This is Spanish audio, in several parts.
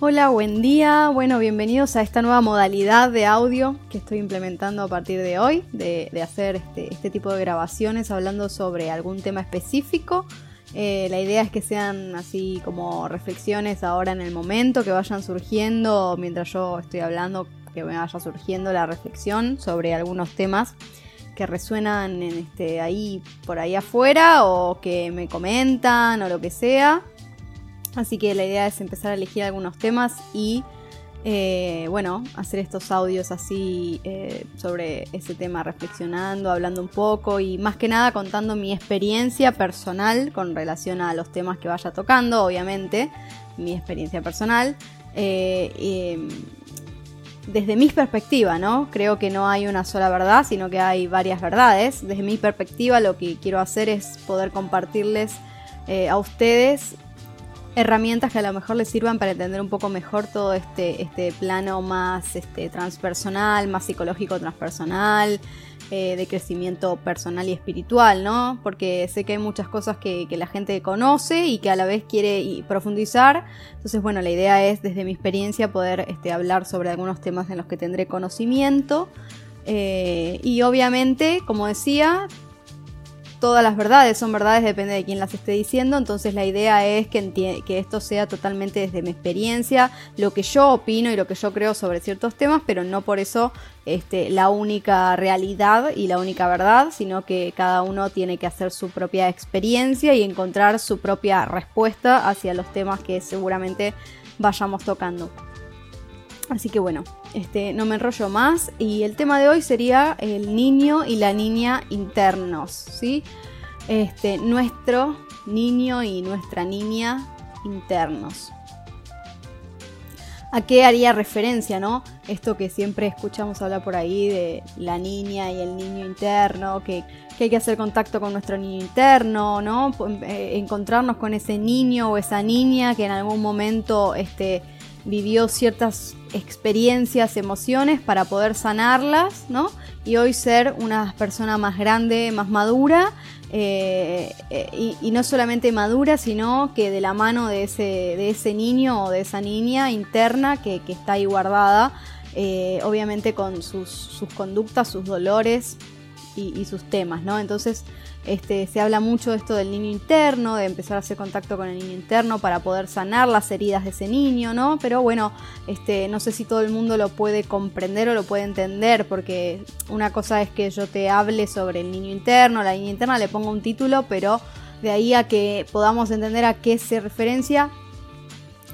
Hola, buen día. Bueno, bienvenidos a esta nueva modalidad de audio que estoy implementando a partir de hoy, de, hacer este, este, tipo de grabaciones hablando sobre algún tema específico. Eh, la idea es que sean así como reflexiones ahora en el momento, que vayan surgiendo mientras yo estoy hablando, que me vaya surgiendo la reflexión sobre algunos temas que resuenan en este, ahí por ahí afuera o que me comentan o lo que sea. Así que la idea es empezar a elegir algunos temas y, eh, bueno, hacer estos audios así eh, sobre ese tema, reflexionando, hablando un poco y más que nada contando mi experiencia personal con relación a los temas que vaya tocando, obviamente, mi experiencia personal. Eh, desde mi perspectiva, ¿no? Creo que no hay una sola verdad, sino que hay varias verdades. Desde mi perspectiva lo que quiero hacer es poder compartirles a ustedes herramientas que a lo mejor les sirvan para entender un poco mejor todo este, este plano más este, transpersonal, más psicológico transpersonal, eh, de crecimiento personal y espiritual, ¿no? Porque sé que hay muchas cosas que, la gente conoce y que a la vez quiere profundizar. Entonces, bueno, la idea es desde mi experiencia poder este, hablar sobre algunos temas en los que tendré conocimiento. Eh, y obviamente, como decía, todas las verdades son verdades, depende de quién las esté diciendo, entonces la idea es que, que esto sea totalmente desde mi experiencia, lo que yo opino y lo que yo creo sobre ciertos temas, pero no por eso este, la única realidad y la única verdad, sino que cada uno tiene que hacer su propia experiencia y encontrar su propia respuesta hacia los temas que seguramente vayamos tocando. Así que bueno, este, no me enrollo más y el tema de hoy sería el niño y la niña internos, ¿sí? Este, nuestro niño y nuestra niña internos. ¿A qué haría referencia, no? Esto que siempre escuchamos hablar por ahí de la niña y el niño interno, que, hay que hacer contacto con nuestro niño interno, ¿no? Eh, encontrarnos con ese niño o esa niña que en algún momento este, vivió ciertas experiencias, emociones para poder sanarlas, ¿no? Y hoy ser una persona más grande, más madura, eh, eh, y, no solamente madura, sino que de la mano de ese, de ese niño o de esa niña interna que, está ahí guardada, eh, obviamente con sus, sus, conductas, sus dolores y, sus temas, ¿no? Entonces, este, se habla mucho de esto del niño interno, de empezar a hacer contacto con el niño interno para poder sanar las heridas de ese niño, ¿no? Pero bueno, este, no sé si todo el mundo lo puede comprender o lo puede entender, porque una cosa es que yo te hable sobre el niño interno, la niña interna, le pongo un título, pero de ahí a que podamos entender a qué se referencia,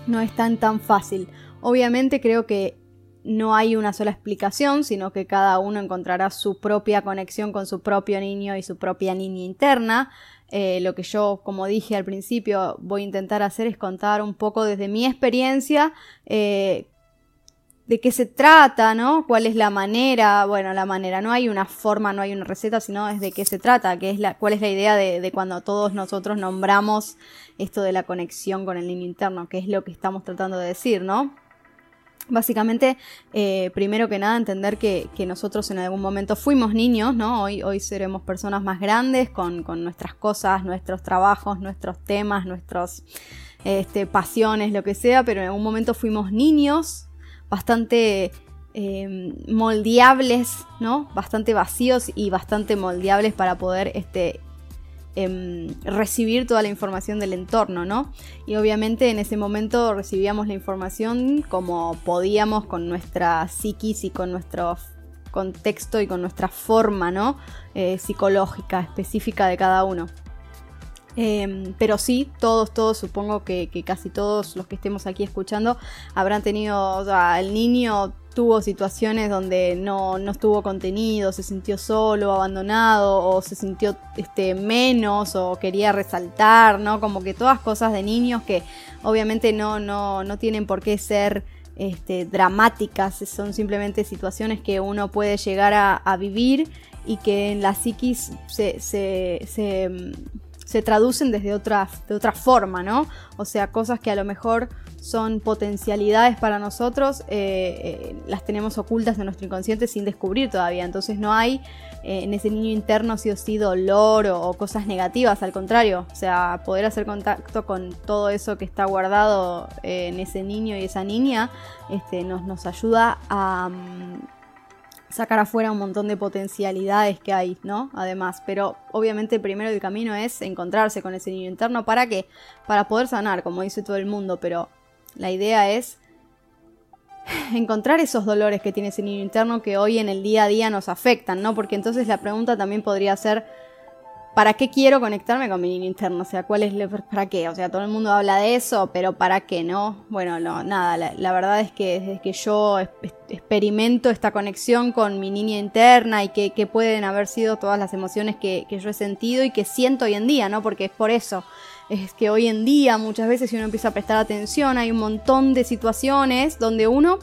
no es tan tan fácil. Obviamente creo que no hay una sola explicación, sino que cada uno encontrará su propia conexión con su propio niño y su propia niña interna. Eh, lo que yo, como dije al principio, voy a intentar hacer es contar un poco desde mi experiencia eh, de qué se trata, ¿no? ¿Cuál es la manera? Bueno, la manera, no hay una forma, no hay una receta, sino es de qué se trata, qué es la, cuál es la idea de, de cuando todos nosotros nombramos esto de la conexión con el niño interno, qué es lo que estamos tratando de decir, ¿no? Básicamente, eh, primero que nada, entender que, nosotros en algún momento fuimos niños, ¿no? Hoy, hoy seremos personas más grandes con, nuestras cosas, nuestros trabajos, nuestros temas, nuestras este, pasiones, lo que sea, pero en algún momento fuimos niños bastante eh, moldeables, ¿no? Bastante vacíos y bastante moldeables para poder este, Em, recibir toda la información del entorno, ¿no? Y obviamente en ese momento recibíamos la información como podíamos con nuestra psiquis y con nuestro contexto y con nuestra forma, ¿no? Eh, psicológica específica de cada uno. Em, pero sí, todos, todos, supongo que, casi todos los que estemos aquí escuchando habrán tenido, o sea, el niño tuvo situaciones donde no, estuvo contenido, se sintió solo, abandonado, o se sintió este, menos, o quería resaltar, ¿no? Como que todas cosas de niños que obviamente no, no, no tienen por qué ser este, dramáticas, son simplemente situaciones que uno puede llegar a, vivir y que en la psiquis se, se se traducen desde otra, de otra forma, ¿no? O sea, cosas que a lo mejor son potencialidades para nosotros, eh, eh, las tenemos ocultas en nuestro inconsciente sin descubrir todavía. Entonces no hay eh, en ese niño interno sí o sí dolor o, cosas negativas, al contrario. O sea, poder hacer contacto con todo eso que está guardado en ese niño y esa niña este, nos, nos ayuda a... Mm, sacar afuera un montón de potencialidades que hay, ¿no? Además, pero obviamente primero el camino es encontrarse con ese niño interno. ¿Para qué? Para poder sanar, como dice todo el mundo, pero la idea es encontrar esos dolores que tiene ese niño interno que hoy en el día a día nos afectan, ¿no? Porque entonces la pregunta también podría ser, ¿para qué quiero conectarme con mi niño interno? O sea, ¿cuál es para qué? O sea, todo el mundo habla de eso, pero ¿para qué no? Bueno, no, nada, la, verdad es que desde que yo experimento esta conexión con mi niña interna y que, pueden haber sido todas las emociones que, que, yo he sentido y que siento hoy en día, ¿no? Porque es por eso. Es que hoy en día muchas veces si uno empieza a prestar atención hay un montón de situaciones donde uno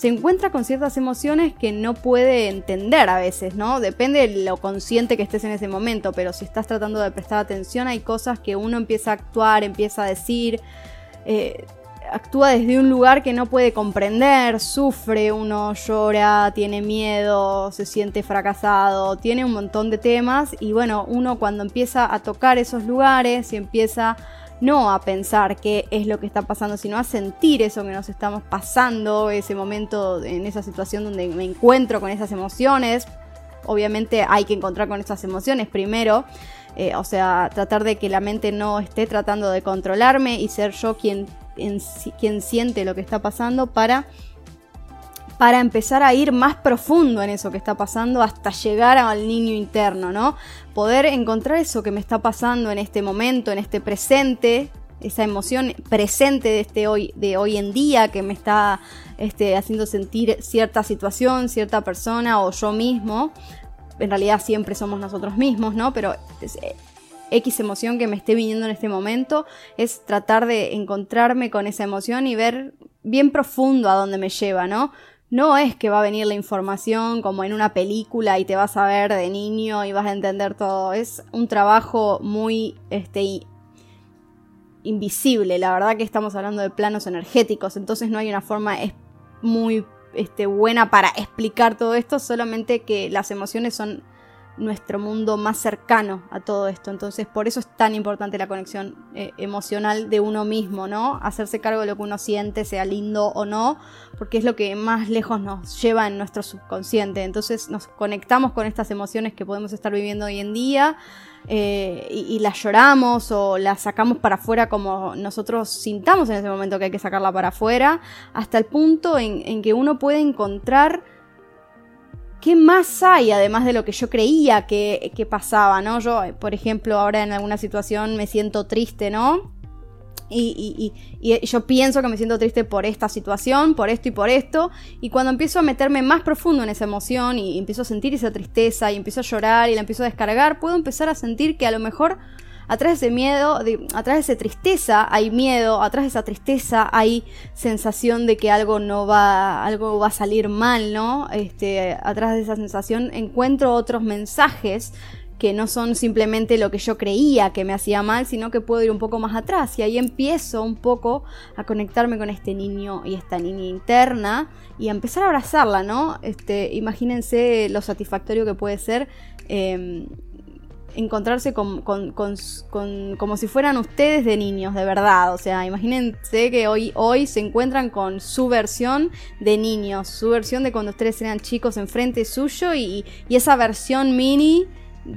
se encuentra con ciertas emociones que no puede entender a veces, ¿no? Depende de lo consciente que estés en ese momento, pero si estás tratando de prestar atención hay cosas que uno empieza a actuar, empieza a decir, eh, actúa desde un lugar que no puede comprender, sufre, uno llora, tiene miedo, se siente fracasado, tiene un montón de temas y bueno, uno cuando empieza a tocar esos lugares y empieza no a pensar qué es lo que está pasando, sino a sentir eso que nos estamos pasando, ese momento en esa situación donde me encuentro con esas emociones. Obviamente hay que encontrar con esas emociones primero, eh, o sea, tratar de que la mente no esté tratando de controlarme y ser yo quien, quien siente lo que está pasando para para empezar a ir más profundo en eso que está pasando hasta llegar al niño interno, ¿no? Poder encontrar eso que me está pasando en este momento, en este presente, esa emoción presente de este hoy, de hoy en día que me está este, haciendo sentir cierta situación, cierta persona o yo mismo. En realidad siempre somos nosotros mismos, ¿no? Pero eh, X emoción que me esté viniendo en este momento es tratar de encontrarme con esa emoción y ver bien profundo a dónde me lleva, ¿no? No es que va a venir la información como en una película y te vas a ver de niño y vas a entender todo. Es un trabajo muy este, invisible. La verdad que estamos hablando de planos energéticos, entonces no hay una forma muy este, buena para explicar todo esto, solamente que las emociones son nuestro mundo más cercano a todo esto. Entonces, por eso es tan importante la conexión eh, emocional de uno mismo, ¿no? Hacerse cargo de lo que uno siente, sea lindo o no, porque es lo que más lejos nos lleva en nuestro subconsciente. Entonces, nos conectamos con estas emociones que podemos estar viviendo hoy en día. Eh, y, las lloramos o las sacamos para afuera como nosotros sintamos en ese momento que hay que sacarla para afuera, hasta el punto en que uno puede encontrar ¿qué más hay además de lo que yo creía que, pasaba, ¿no? Yo, por ejemplo, ahora en alguna situación me siento triste, ¿no? Y, y, yo pienso que me siento triste por esta situación, por esto y por esto. Y cuando empiezo a meterme más profundo en esa emoción y empiezo a sentir esa tristeza y empiezo a llorar y la empiezo a descargar, puedo empezar a sentir que a lo mejor atrás de ese miedo, atrás de esa tristeza hay miedo, atrás de esa tristeza hay sensación de que algo no va, algo va a salir mal, ¿no? Este, atrás de esa sensación encuentro otros mensajes que no son simplemente lo que yo creía que me hacía mal, sino que puedo ir un poco más atrás y ahí empiezo un poco a conectarme con este niño y esta niña interna y a empezar a abrazarla, ¿no? Este, imagínense lo satisfactorio que puede ser em, encontrarse con, como si fueran ustedes de niños, de verdad. O sea, imagínense que hoy, hoy se encuentran con su versión de niños, su versión de cuando ustedes eran chicos enfrente suyo y esa versión mini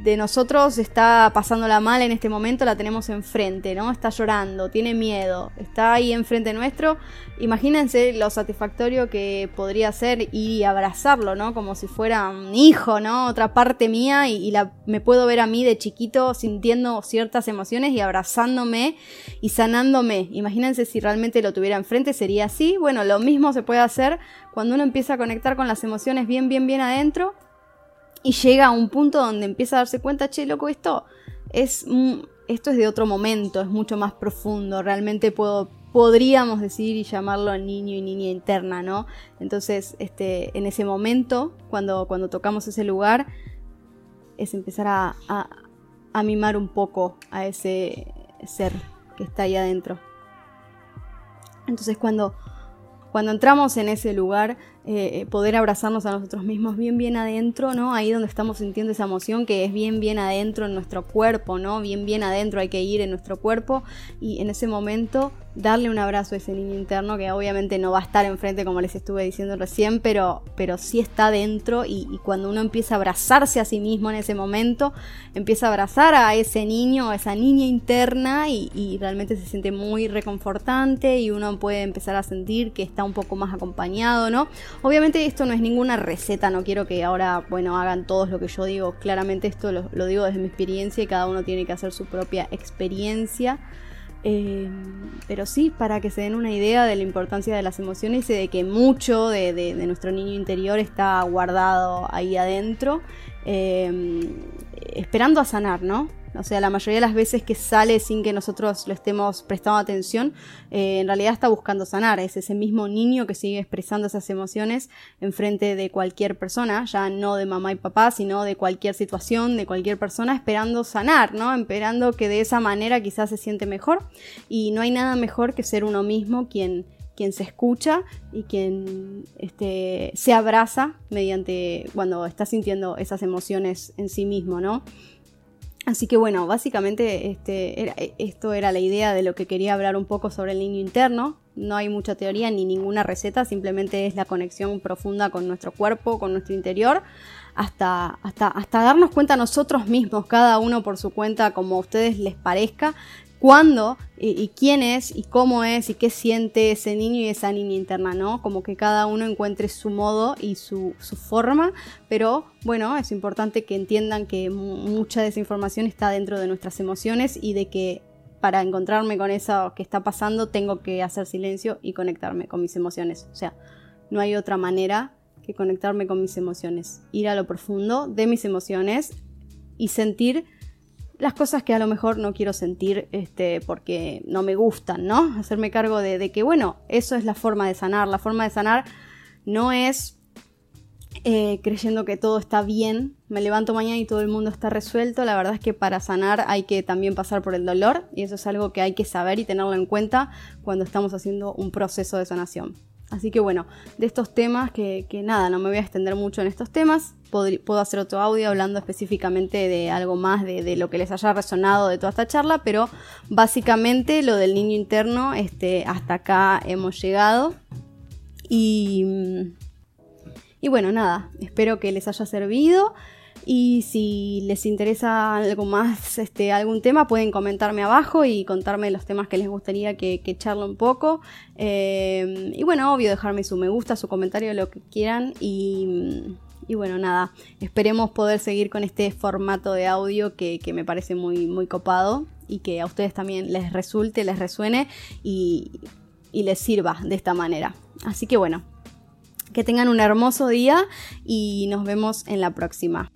de nosotros está pasándola mal en este momento, la tenemos enfrente, ¿no? Está llorando, tiene miedo, está ahí enfrente nuestro. Imagínense lo satisfactorio que podría ser y abrazarlo, ¿no? Como si fuera un hijo, ¿no? Otra parte mía y, la, me puedo ver a mí de chiquito sintiendo ciertas emociones y abrazándome y sanándome. Imagínense si realmente lo tuviera enfrente, sería así. Bueno, lo mismo se puede hacer cuando uno empieza a conectar con las emociones bien, bien, bien adentro y llega a un punto donde empieza a darse cuenta, che, loco, esto es, esto es de otro momento, es mucho más profundo, realmente puedo, podríamos decir y llamarlo niño y niña interna, ¿no? Entonces, este, en ese momento, cuando, cuando tocamos ese lugar, es empezar a, mimar un poco a ese ser que está ahí adentro. Entonces cuando, cuando entramos en ese lugar, eh, eh, poder abrazarnos a nosotros mismos bien, bien adentro, ¿no? Ahí donde estamos sintiendo esa emoción que es bien, bien adentro en nuestro cuerpo, ¿no? Bien, bien adentro hay que ir en nuestro cuerpo y en ese momento darle un abrazo a ese niño interno que obviamente no va a estar enfrente como les estuve diciendo recién, pero, pero sí está dentro y, cuando uno empieza a abrazarse a sí mismo en ese momento, empieza a abrazar a ese niño, a esa niña interna y, y realmente se siente muy reconfortante y uno puede empezar a sentir que está un poco más acompañado, ¿no? Obviamente esto no es ninguna receta, no quiero que ahora, bueno, hagan todos lo que yo digo, claramente esto lo, digo desde mi experiencia y cada uno tiene que hacer su propia experiencia. Eh, pero sí, para que se den una idea de la importancia de las emociones y de que mucho de, nuestro niño interior está guardado ahí adentro, eh, esperando a sanar, ¿no? O sea, la mayoría de las veces que sale sin que nosotros le estemos prestando atención, eh, en realidad está buscando sanar. Es ese mismo niño que sigue expresando esas emociones enfrente de cualquier persona, ya no de mamá y papá, sino de cualquier situación, de cualquier persona, esperando sanar, ¿no? Esperando que de esa manera quizás se siente mejor. Y no hay nada mejor que ser uno mismo quien quien se escucha y quien este, se abraza mediante cuando está sintiendo esas emociones en sí mismo, ¿no? Así que bueno, básicamente este, esto era la idea de lo que quería hablar un poco sobre el niño interno. No hay mucha teoría ni ninguna receta, simplemente es la conexión profunda con nuestro cuerpo, con nuestro interior, hasta, hasta, hasta darnos cuenta nosotros mismos, cada uno por su cuenta, como a ustedes les parezca, cuándo y, quién es y cómo es y qué siente ese niño y esa niña interna, ¿no? Como que cada uno encuentre su modo y su, forma, pero bueno, es importante que entiendan que mucha de esa información está dentro de nuestras emociones y de que para encontrarme con eso que está pasando tengo que hacer silencio y conectarme con mis emociones. O sea, no hay otra manera que conectarme con mis emociones, ir a lo profundo de mis emociones y sentir las cosas que a lo mejor no quiero sentir este, porque no me gustan, ¿no? Hacerme cargo de, que, bueno, eso es la forma de sanar. La forma de sanar no es eh, creyendo que todo está bien, me levanto mañana y todo el mundo está resuelto. La verdad es que para sanar hay que también pasar por el dolor y eso es algo que hay que saber y tenerlo en cuenta cuando estamos haciendo un proceso de sanación. Así que bueno, de estos temas, que, nada, no me voy a extender mucho en estos temas, puedo, hacer otro audio hablando específicamente de algo más de, lo que les haya resonado de toda esta charla, pero básicamente lo del niño interno, este, hasta acá hemos llegado. Y, y bueno, nada, espero que les haya servido. Y si les interesa algo más, este, algún tema, pueden comentarme abajo y contarme los temas que les gustaría que, que charle un poco. Eh, y bueno, obvio, dejarme su me gusta, su comentario, lo que quieran. Y, bueno, nada, esperemos poder seguir con este formato de audio que, me parece muy, muy copado y que a ustedes también les resulte, les resuene y, y les sirva de esta manera. Así que bueno, que tengan un hermoso día y nos vemos en la próxima.